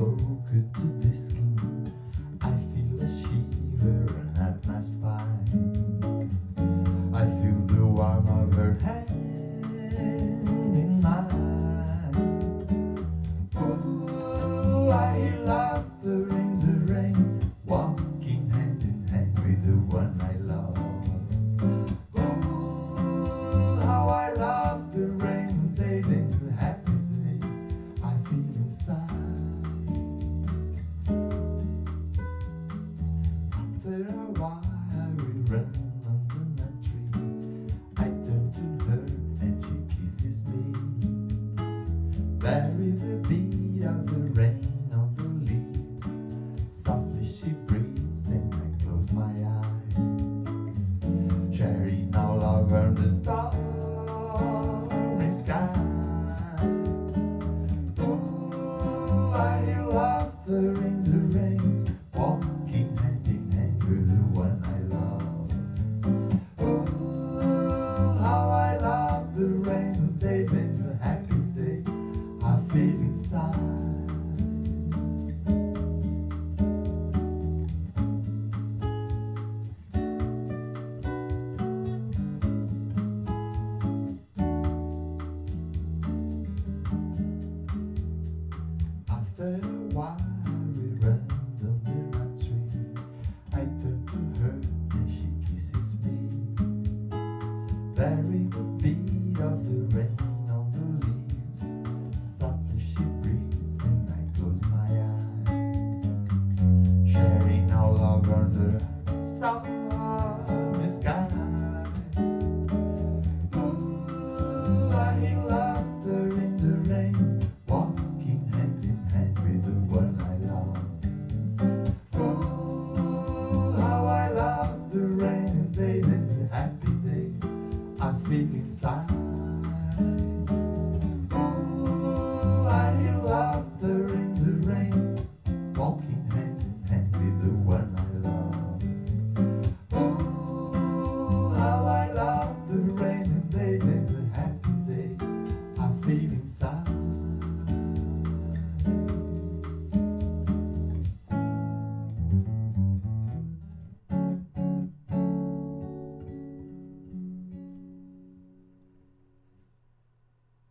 spoken to the skin. I feel a shiver at my spine. I feel the warmth of her hand in mine. Oh, I the rain, walking hand in hand with the one I love. Oh, how I love the rain days Is the beat of the rain Feel inside. After a while, we run the stormy sky. Ooh, I in the rain, walking hand in hand with the one I love. Oh, how I love the days and the happy I feel inside.